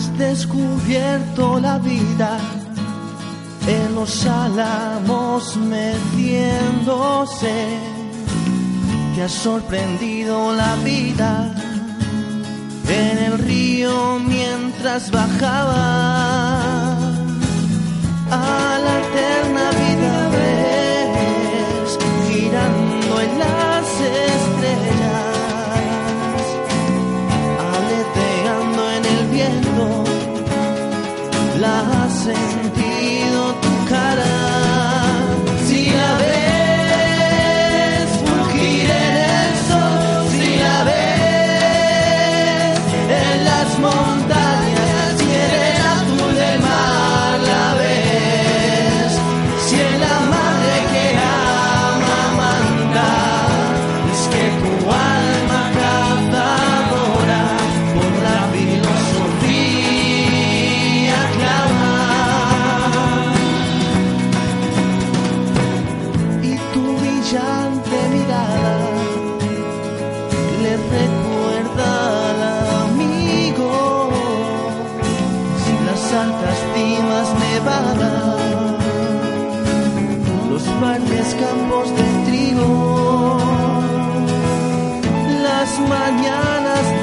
has descubierto la vida en los álamos metiéndose. Te has sorprendido la vida en el río mientras bajabas. verdes campos de trigo, las mañanas